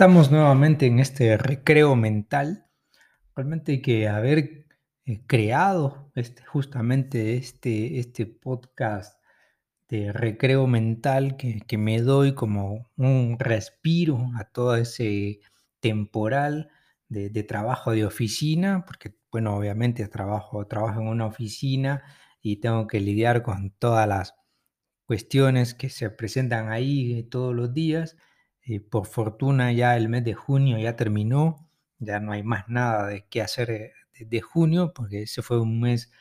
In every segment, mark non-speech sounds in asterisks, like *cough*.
Estamos nuevamente en este recreo mental. Realmente que haber eh, creado este, justamente este, este podcast de recreo mental que, que me doy como un respiro a todo ese temporal de, de trabajo de oficina, porque bueno, obviamente trabajo, trabajo en una oficina y tengo que lidiar con todas las cuestiones que se presentan ahí eh, todos los días. Por fortuna ya el mes de junio ya terminó, ya no hay más nada de qué hacer eh, de, junio, porque ese fue un mes,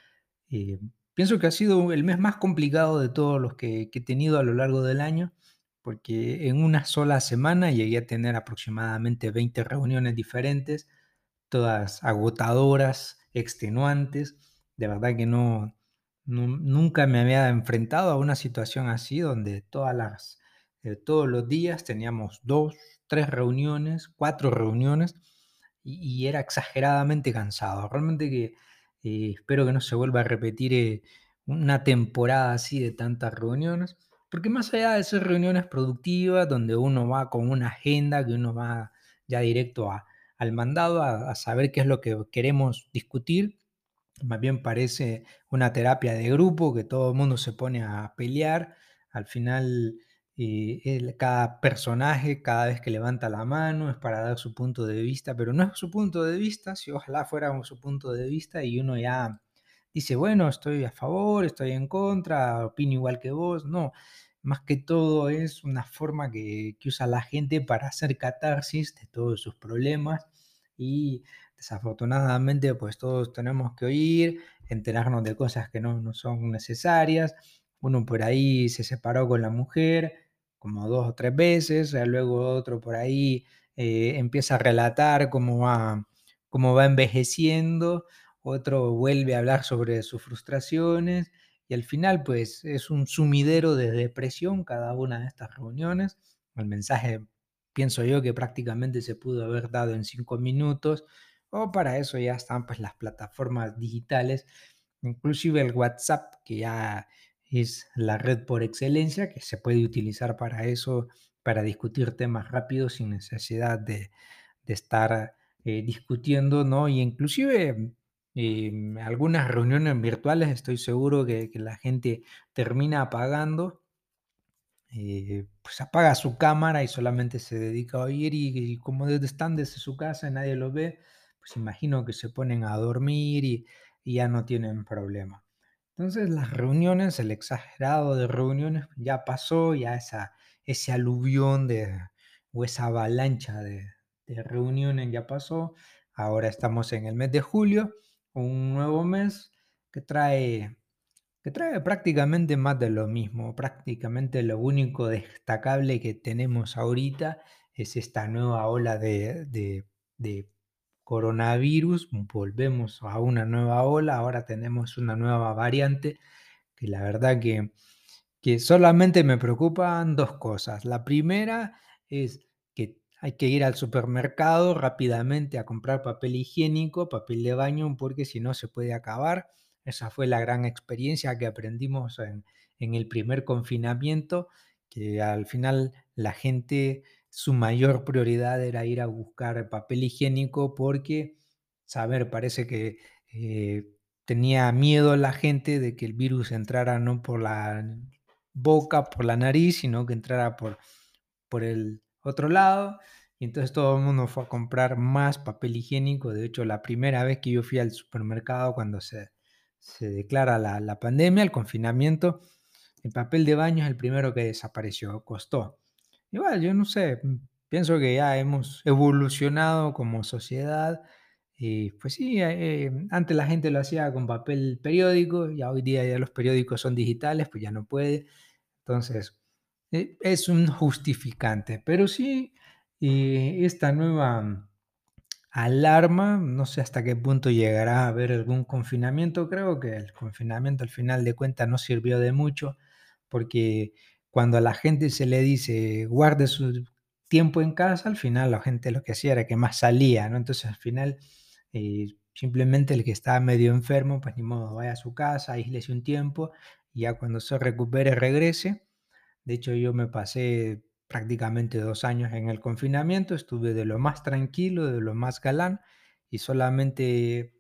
eh, pienso que ha sido el mes más complicado de todos los que, he tenido a lo largo del año, porque en una sola semana llegué a tener aproximadamente 20 reuniones diferentes, todas agotadoras, extenuantes. De verdad que no, nu- nunca me había enfrentado a una situación así donde todas las, eh, todos los días teníamos dos, tres reuniones, cuatro reuniones y, era exageradamente cansado. Realmente que eh, espero que no se vuelva a repetir eh, una temporada así de tantas reuniones, porque más allá de ser reuniones productivas, donde uno va con una agenda, que uno va ya directo al mandado, a saber qué es lo que queremos discutir, más bien parece una terapia de grupo que todo el mundo se pone a pelear. Al final, el- cada personaje, cada vez que levanta la mano, es para dar su punto de vista, pero no es su punto de vista, si ojalá fuera su punto de vista y uno ya dice, bueno, estoy a favor, estoy en contra, opino igual que vos. No, más que todo es una forma que, que usa la gente para hacer catarsis de todos sus problemas y Desafortunadamente, pues todos tenemos que oír, enterarnos de cosas que no, no son necesarias. Uno por ahí se separó con la mujer como dos o tres veces, luego otro por ahí eh, empieza a relatar cómo va, cómo va envejeciendo, otro vuelve a hablar sobre sus frustraciones y al final pues es un sumidero de depresión cada una de estas reuniones. El mensaje pienso yo que prácticamente se pudo haber dado en cinco minutos o para eso ya están pues las plataformas digitales, inclusive el WhatsApp, que ya es la red por excelencia, que se puede utilizar para eso, para discutir temas rápidos sin necesidad de, estar eh, discutiendo, ¿no? Y inclusive eh, algunas reuniones virtuales estoy seguro que, la gente termina apagando eh, pues apaga su cámara y solamente se dedica a oír y, y como están desde su casa nadie lo ve, pues imagino que se ponen a dormir y ya no tienen problema. Entonces las reuniones, el exagerado de reuniones ya pasó, ya esa, ese aluvión de, o esa avalancha de, reuniones ya pasó. Ahora estamos en el mes de julio, un nuevo mes que trae que trae prácticamente más de lo mismo. Prácticamente lo único destacable que tenemos ahorita es esta nueva ola de coronavirus. Volvemos a una nueva ola. Ahora tenemos una nueva variante que la verdad que, que solamente me preocupan dos cosas. La primera es que hay que ir al supermercado rápidamente a comprar papel higiénico, papel de baño, porque si no se puede acabar. Esa fue la gran experiencia que aprendimos en, en el primer confinamiento, que al final la gente, su mayor prioridad era ir a buscar papel higiénico porque, saber, parece que eh, tenía miedo la gente de que el virus entrara no por la boca, por la nariz, sino que entrara por, por el otro lado. Y entonces todo el mundo fue a comprar más papel higiénico. De hecho, la primera vez que yo fui al supermercado cuando se, se declara la, la pandemia, el confinamiento, el papel de baño es el primero que desapareció, costó. Igual, yo no sé, mm, pienso que ya hemos evolucionado como sociedad. Y pues sí, eh, antes la gente lo hacía con papel periódico, ya hoy día ya los periódicos son digitales, pues ya no puede. Entonces, eh, es un justificante, pero sí, eh, esta nueva alarma, no sé hasta qué punto llegará a haber algún confinamiento. Creo que el confinamiento al final de cuentas no sirvió de mucho, porque cuando a la gente se le dice guarde su tiempo en casa, al final la gente lo que hacía era que más salía, ¿no? Entonces al final eh, simplemente el que estaba medio enfermo, pues ni modo, vaya a su casa, aíslese un tiempo y ya cuando se recupere regrese. De hecho, yo me pasé prácticamente dos años en el confinamiento, estuve de lo más tranquilo, de lo más galán, y solamente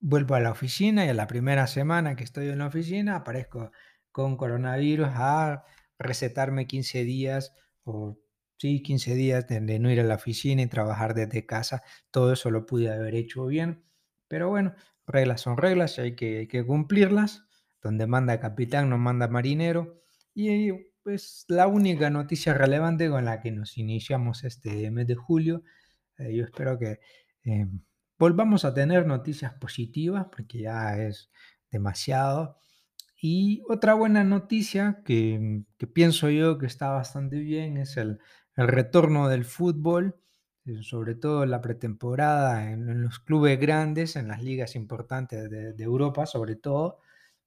vuelvo a la oficina y a la primera semana que estoy en la oficina aparezco con coronavirus a recetarme 15 días o sí, 15 días de, no ir a la oficina y trabajar desde casa. Todo eso lo pude haber hecho bien, pero bueno, reglas son reglas hay que, hay que cumplirlas. Donde manda capitán no manda marinero. Y pues la única noticia relevante con la que nos iniciamos este mes de julio, eh, yo espero que eh, volvamos a tener noticias positivas porque ya es demasiado. Y otra buena noticia que, que pienso yo que está bastante bien es el, retorno del fútbol, eh, sobre todo la pretemporada en, en los clubes grandes, en las ligas importantes de, Europa, sobre todo,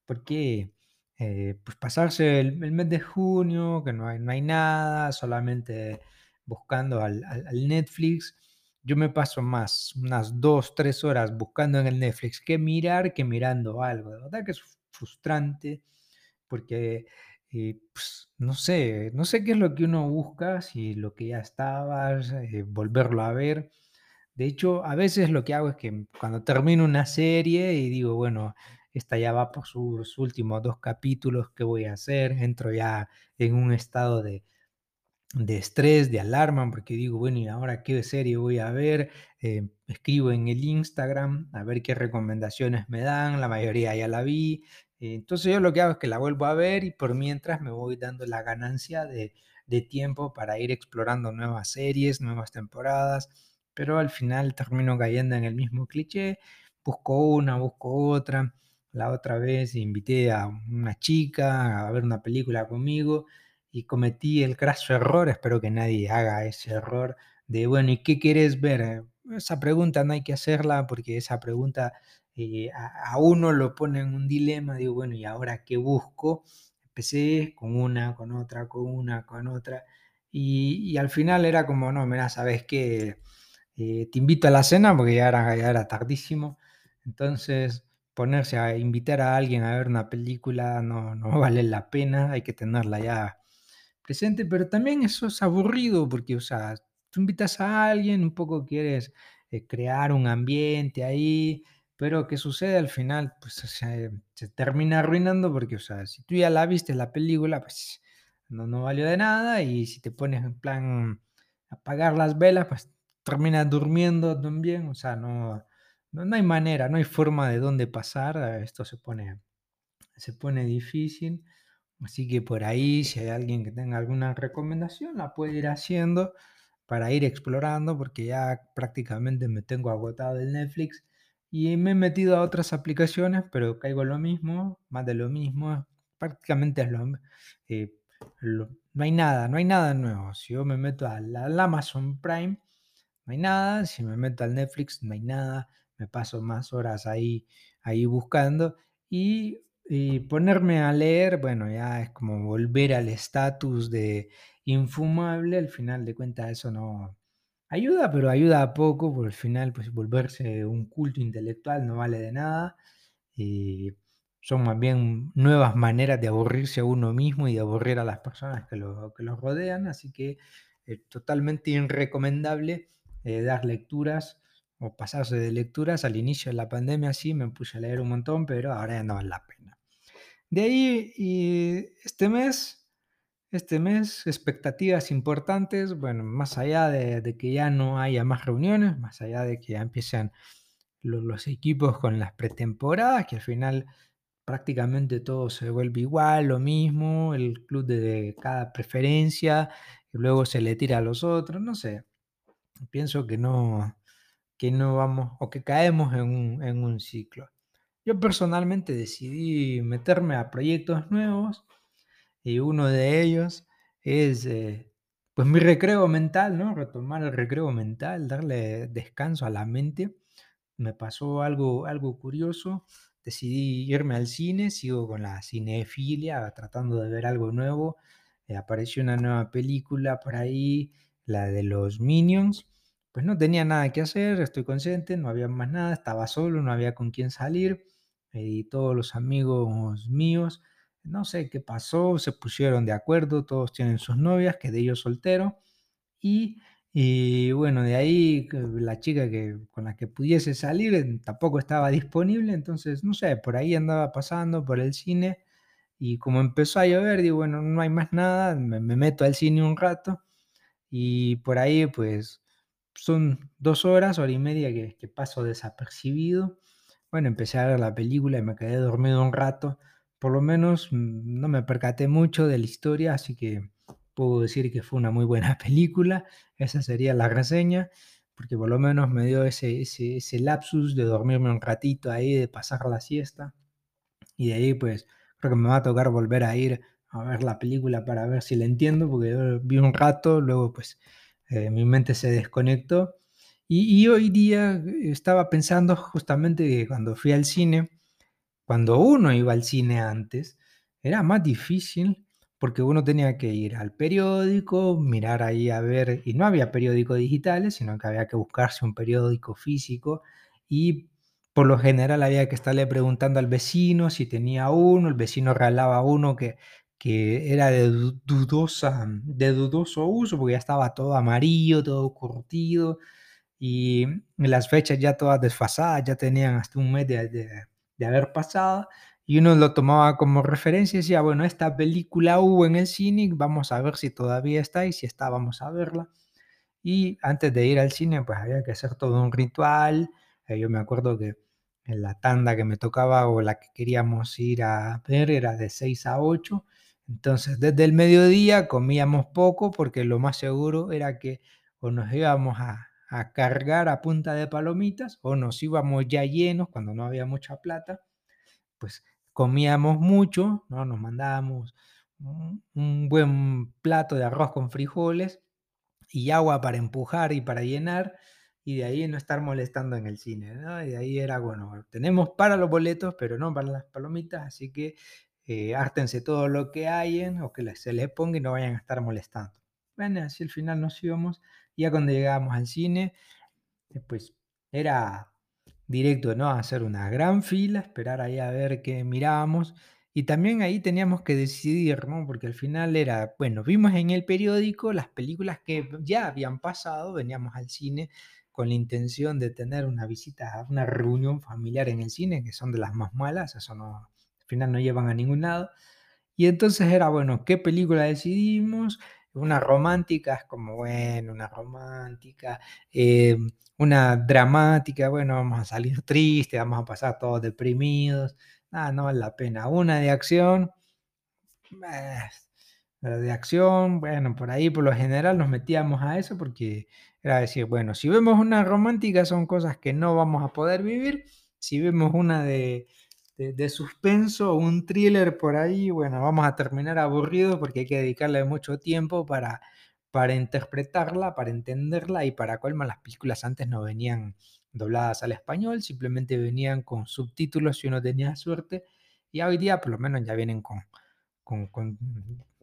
porque eh, pues pasarse el, mes de junio, que no hay, no hay nada, solamente buscando al Netflix. Yo me paso más, unas dos, tres horas buscando en el Netflix que mirar que mirando algo. De verdad que es frustrante porque, eh, pues, no sé, no sé qué es lo que uno busca, si lo que ya estabas, eh, volverlo a ver. De hecho, a veces lo que hago es que cuando termino una serie y digo, bueno, esta ya va por sus últimos dos capítulos, ¿qué voy a hacer? Entro ya en un estado de, de estrés, de alarma, porque digo, bueno, ¿y ahora qué serie voy a ver? Eh, escribo en el Instagram a ver qué recomendaciones me dan, la mayoría ya la vi. Eh, entonces yo lo que hago es que la vuelvo a ver y por mientras me voy dando la ganancia de, de tiempo para ir explorando nuevas series, nuevas temporadas, pero al final termino cayendo en el mismo cliché, busco una, busco otra. La otra vez invité a una chica a ver una película conmigo y cometí el craso error, espero que nadie haga ese error de, bueno, ¿y qué quieres ver? Eh, Esa pregunta no hay que hacerla porque esa pregunta eh, a, a uno lo pone en un dilema, digo, bueno, ¿y ahora qué busco? Empecé con una, con otra, con una, con otra, y, y al final era como, no, mira, sabes que te invito a la cena porque ya era, ya era tardísimo, entonces ponerse a invitar a alguien a ver una película no, no *laughs* vale la pena, hay que tenerla ya presente, pero también eso es aburrido porque, o sea, tú invitas a alguien, un poco quieres eh, crear un ambiente ahí, pero ¿qué sucede al final? Pues se, se termina arruinando porque, o sea, si tú ya la viste la película, pues no, no valió de nada y si te pones en plan apagar las velas, pues terminas durmiendo también, o sea, no, no, no hay manera, no hay forma de dónde pasar, esto se pone, se pone difícil. Así que por ahí, si hay alguien que tenga alguna recomendación, la puede ir haciendo para ir explorando, porque ya prácticamente me tengo agotado el Netflix y me he metido a otras aplicaciones, pero caigo lo mismo, más de lo mismo, prácticamente es lo, eh, no hay nada, no hay nada nuevo. Si yo me meto al, al Amazon Prime, no hay nada, si me meto al Netflix, no hay nada, me paso más horas ahí, ahí buscando y, y ponerme a leer, bueno, ya es como volver al estatus de infumable, al final de cuentas eso no ayuda, pero ayuda a poco, porque al final pues volverse un culto intelectual no vale de nada, y son más bien nuevas maneras de aburrirse a uno mismo y de aburrir a las personas que lo, que los rodean, así que eh, totalmente irrecomendable eh, dar lecturas o pasarse de lecturas. Al inicio de la pandemia sí me puse a leer un montón, pero ahora ya no vale la pena. De ahí, y este mes, este mes, expectativas importantes, bueno, más allá de, de que ya no haya más reuniones, más allá de que ya empiecen lo- los equipos con las pretemporadas, que al final prácticamente todo se vuelve igual, lo mismo, el club de cada preferencia, y luego se le tira a los otros, no sé, pienso que no, que no vamos o que caemos en un, en un ciclo. Yo personalmente decidí meterme a proyectos nuevos y uno de ellos es eh, pues mi recreo mental, ¿no? Retomar el recreo mental, darle descanso a la mente. Me pasó algo, algo curioso, decidí irme al cine, sigo con la cinefilia, tratando de ver algo nuevo. eh, apareció una nueva película por ahí, la de los Minions. Pues no tenía nada que hacer, estoy consciente, no había más nada, estaba solo, no había con quién salir. Y todos los amigos míos no sé qué pasó, se pusieron de acuerdo, todos tienen sus novias, quedé yo soltero y, y bueno, de ahí la chica que, con la que pudiese salir eh, tampoco estaba disponible, entonces no sé, por ahí andaba pasando por el cine y como empezó a llover, digo, bueno, no hay más nada, me, me meto al cine un rato y por ahí pues son dos horas, hora y media que, que paso desapercibido. Bueno, empecé a ver la película y me quedé dormido un rato. Por lo menos mm, no me percaté mucho de la historia, así que puedo decir que fue una muy buena *laughs* película. Esa sería la reseña, porque por lo menos me dio ese, ese, ese lapsus de dormirme un ratito ahí, de pasar la siesta. Y de ahí pues creo que me va a tocar volver a ir a ver la película para ver si la entiendo, porque vi un rato, luego pues eh, mi mente se desconectó. Y, y hoy día estaba pensando justamente que cuando fui al cine, cuando uno iba al cine antes, era más difícil porque uno tenía que ir al periódico, mirar ahí a ver, y no había periódicos digitales, sino que había que buscarse un periódico físico y por lo general había que estarle preguntando al vecino si tenía uno, el vecino regalaba uno que, que era de du- dudosa, de dudoso uso porque ya estaba todo amarillo, todo curtido y las fechas ya todas desfasadas, ya tenían hasta un mes de, de- haber pasado, y uno lo tomaba como referencia y decía, bueno, esta película hubo en el cine, vamos a ver si todavía está y si está, vamos a verla. Y antes de ir al cine, pues había que hacer todo un ritual. eh, yo me acuerdo que en la tanda que me tocaba o la que queríamos ir a ver era de 6 a 8. Entonces, desde el mediodía comíamos poco porque lo más seguro era que o nos íbamos a, a cargar a punta de palomitas o nos íbamos ya llenos cuando no había mucha plata, pues comíamos mucho, ¿no? Nos mandábamos un buen plato de arroz con frijoles y agua para empujar y para llenar, y de ahí no estar molestando en el cine. Y de ahí era, bueno, tenemos para los boletos, pero no para las palomitas, así que eh, hártense todo lo que hayan o que se les ponga y no vayan a estar molestando. Bueno, así al final nos íbamos, ya cuando llegábamos al cine, pues era directo, ¿no? Hacer una gran fila, esperar ahí a ver qué mirábamos. Y también ahí teníamos que decidir, ¿no? Porque al final era, bueno, vimos en el periódico las películas que ya habían pasado, veníamos al cine con la intención de tener una visita, una reunión familiar en el cine, que son de las más malas, eso no, al final no llevan a ningún lado. Y entonces era, bueno, ¿qué película decidimos? Una romántica, es como, bueno, una romántica, eh, una dramática, bueno, vamos a salir *laughs* tristes, vamos a pasar todos deprimidos, nada, no vale la pena. Una de acción, eh, de acción, bueno, por ahí por lo general nos metíamos a eso porque era decir, bueno, si vemos una romántica son cosas que no vamos a poder vivir, si vemos una de, de, de suspenso o un thriller por ahí, bueno, vamos a terminar aburridos porque hay que dedicarle mucho tiempo para, para interpretarla, para entenderla y para colmo las películas antes no venían dobladas al español, simplemente venían con subtítulos si uno tenía suerte y hoy día por lo menos ya vienen con con,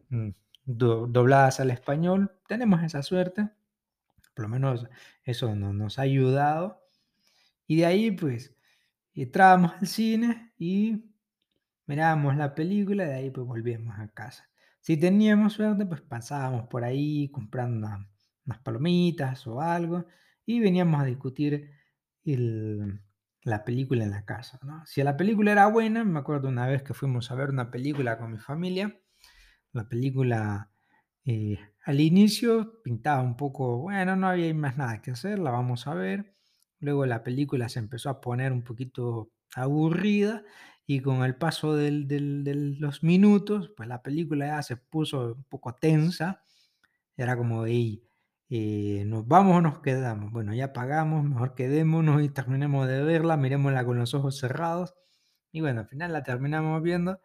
mm, do- dobladas al español. Tenemos esa suerte, por lo menos eso no- nos ha ayudado. Y de ahí, pues, entrábamos al cine y mirábamos la película, y de ahí, pues, volvíamos a casa. Si teníamos suerte, pues pasábamos por ahí comprando una- unas palomitas o algo y veníamos a discutir el- la película en la casa. Si la película era buena, me acuerdo una vez que fuimos a ver una película con mi familia, la película, eh, al inicio pintaba un poco, bueno, no había más nada que hacer, la vamos a ver. Luego la película se empezó a poner un poquito aburrida y con el paso de los minutos, pues la película ya se puso un poco tensa. Era como, hey, eh, ¿nos vamos o nos quedamos? Bueno, ya pagamos, mejor quedémonos y terminemos de verla, miremosla con los ojos cerrados. Y bueno, al final la terminamos viendo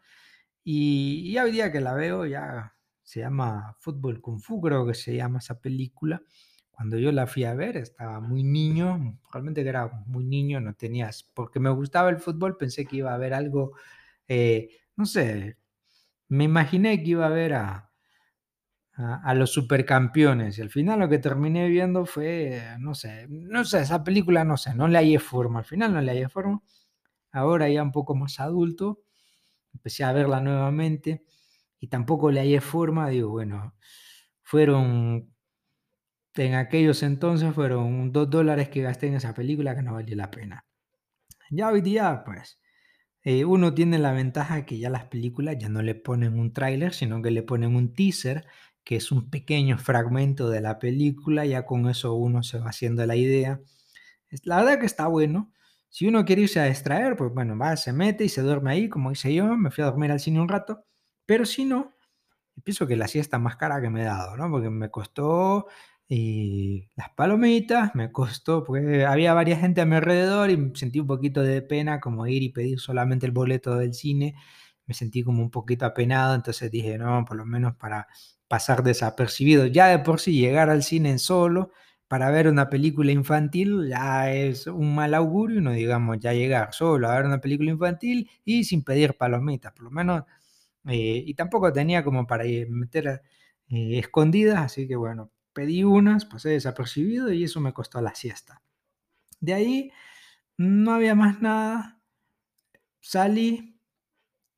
y y hoy día que la veo ya se llama Fútbol Kung Fu, creo que se llama esa película. Cuando yo la fui a ver estaba muy niño, realmente era muy niño, no tenías porque me gustaba el fútbol, pensé que iba a haber algo, eh, no sé, me imaginé que iba a a a a los supercampeones, y al final lo que terminé viendo fue, no sé no sé, esa película, no sé, no le hallé forma, al final no le hallé forma. Ahora ya un poco más adulto, empecé a verla nuevamente y tampoco le hallé forma, digo, bueno, fueron, en aquellos entonces fueron dos dólares que gasté en esa película que no valió la pena. Ya hoy día, pues, eh, uno tiene la ventaja que ya las películas ya no le ponen un tráiler, sino que le ponen un teaser, que es un pequeño fragmento de la película, ya con eso uno se va haciendo la idea. La verdad que está bueno. Si uno quiere irse a distraer, pues bueno, va, se mete y se duerme ahí, como hice yo, me fui a dormir al cine un rato, pero si no, pienso que la siesta más cara que me he dado, ¿no? Porque me costó y las palomitas, me costó, porque había varias gente a mi alrededor y sentí un poquito de pena como ir y pedir solamente el boleto del cine. Me sentí como un poquito apenado, entonces dije, no, por lo menos para pasar desapercibido. Ya de por sí llegar al cine solo para ver una película infantil ya es un mal augurio, no digamos ya llegar solo a ver una película infantil y sin pedir palomitas, por lo menos. Eh, y tampoco tenía como para meter eh, escondidas, así que bueno, pedí unas, pasé desapercibido y eso me costó la siesta. De ahí no había más nada. Salí,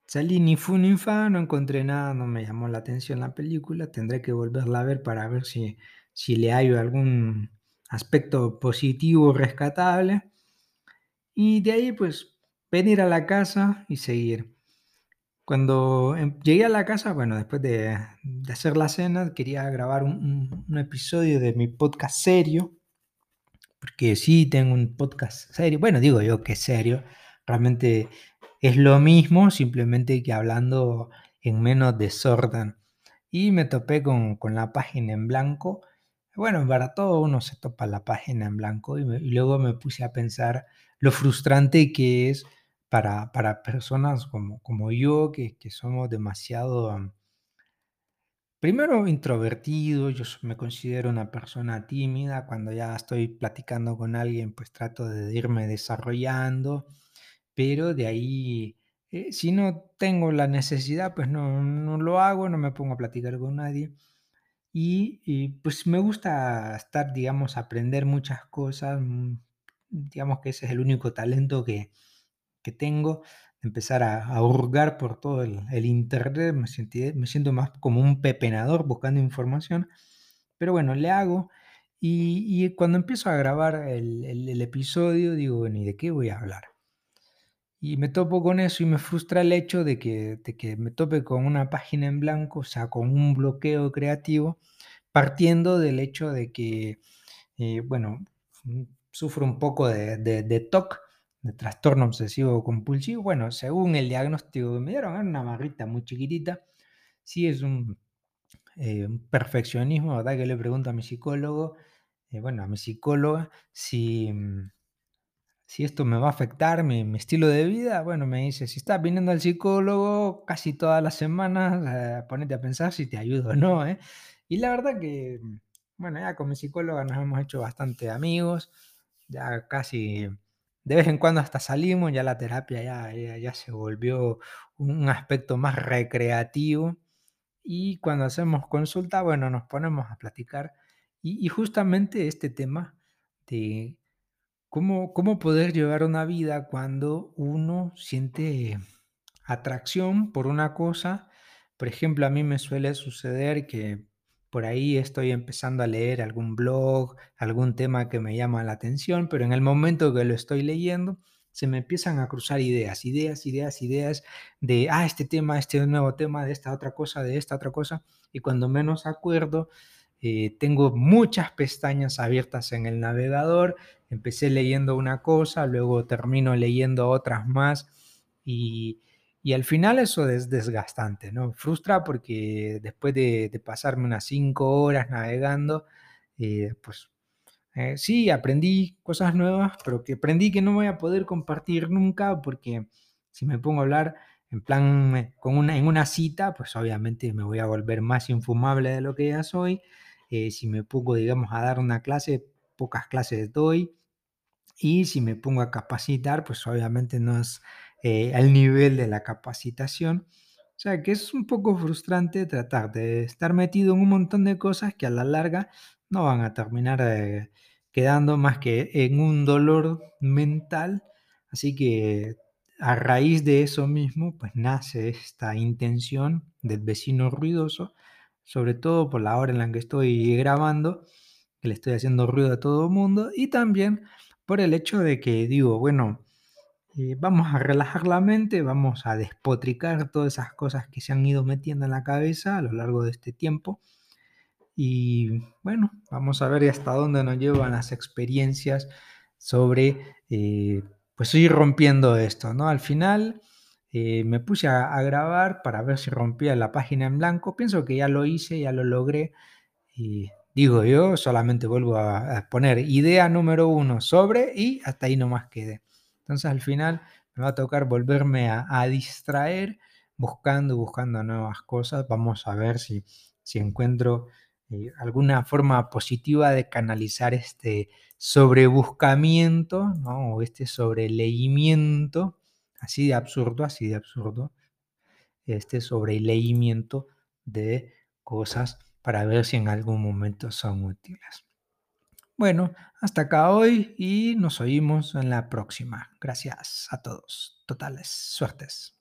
salí ni fu ni fa, no encontré nada, no me llamó la atención la película. Tendré que volverla a ver para ver si, si le hallo algún aspecto positivo rescatable. Y de ahí pues venir a la casa y seguir. Cuando em, llegué a la casa, bueno, después de, hacer la cena, quería grabar un, episodio de mi podcast serio, porque sí tengo un podcast serio. Bueno, digo yo que serio, realmente es lo mismo, simplemente que hablando en menos desorden. Y me topé con, la página en blanco. Bueno, para todo uno se topa la página en blanco y, y luego me puse a pensar lo frustrante que es para, personas como, como yo, que, somos demasiado, primero introvertidos, yo me considero una persona tímida, cuando ya estoy platicando con alguien, pues trato de irme desarrollando, pero de ahí, eh, si no tengo la necesidad, pues no, no lo hago, no me pongo a platicar con nadie. Y, y, pues me gusta estar, digamos, aprender muchas cosas. Mm, digamos que ese es el único talento que, que tengo, empezar a, hurgar por todo el, internet, me, me siento más como un pepenador buscando información, pero bueno, le hago y, cuando empiezo a grabar el, episodio digo, bueno, ¿y de qué voy a hablar? Y me topo con eso y me frustra el hecho de que, que me tope con una página en blanco, o sea, con un bloqueo creativo, partiendo del hecho de que, eh, bueno, sufro un poco de, de, de TOC, de trastorno obsesivo compulsivo. Bueno, según el diagnóstico que me dieron, era una barrita muy chiquitita. Sí es un, eh, perfeccionismo, ¿verdad? Que le pregunto a mi psicólogo, eh, bueno, a mi psicóloga, si, mm, si esto me va a afectar mi, estilo de vida. Bueno, me dice, si estás viniendo al psicólogo casi todas las semanas, eh, ponete a pensar si te ayudo o no, ¿eh? Y la verdad que, mm, bueno, ya con mi psicóloga nos hemos hecho bastante amigos, ya casi de vez en cuando hasta salimos, ya la terapia ya, ya, se volvió un aspecto más recreativo. Y cuando hacemos consulta, bueno, nos ponemos a platicar. Y, justamente este tema de cómo, cómo poder llevar una vida cuando uno siente atracción por una cosa. Por ejemplo, a mí me suele suceder que por ahí estoy empezando a leer algún blog, algún tema que me llama la atención, pero en el momento que lo estoy leyendo, se me empiezan a cruzar ideas, ideas, ideas, ideas de, ah, este tema, este nuevo tema, de esta otra cosa, de esta otra cosa, y cuando menos acuerdo, eh, tengo muchas pestañas abiertas en el navegador, empecé leyendo una cosa, luego termino leyendo otras más, y, y al final eso es desgastante, ¿no? Frustra porque después de, pasarme unas cinco horas navegando, eh, pues eh, sí, aprendí cosas nuevas, pero que aprendí que no voy a poder compartir nunca porque si me pongo a hablar en plan eh, con una, en una cita, pues obviamente me voy a volver más infumable de lo que ya soy. si me pongo, digamos, a dar una clase, pocas clases doy. Y si me pongo a capacitar, pues obviamente no es eh, al nivel de la capacitación. O sea que es un poco frustrante tratar de estar metido en un montón de cosas que a la larga no van a terminar eh, quedando más que en un dolor mental. Así que a raíz de eso mismo, pues nace esta intención del vecino ruidoso, sobre todo por la hora en la que estoy grabando, que le estoy haciendo ruido a todo el mundo, y también por el hecho de que digo, bueno, eh, vamos a relajar la mente, vamos a despotricar todas esas cosas que se han ido metiendo en la cabeza a lo largo de este tiempo. Y bueno, vamos a ver hasta dónde nos llevan las experiencias sobre, eh, pues ir rompiendo esto, ¿no? Al final eh, me puse a, grabar para ver si rompía la página en blanco. Pienso que ya lo hice, ya lo logré. Y digo yo, solamente vuelvo a, poner idea número uno sobre y hasta ahí nomás quede. Entonces al final me va a tocar volverme a, distraer buscando, buscando nuevas cosas. Vamos a ver si, si encuentro eh, alguna forma positiva de canalizar este sobrebuscamiento ¿no? o este sobreleimiento, así de absurdo, así de absurdo, este sobreleimiento de cosas para ver si en algún momento son útiles. Bueno, hasta acá hoy y nos oímos en la próxima. Gracias a todos. Totales suertes.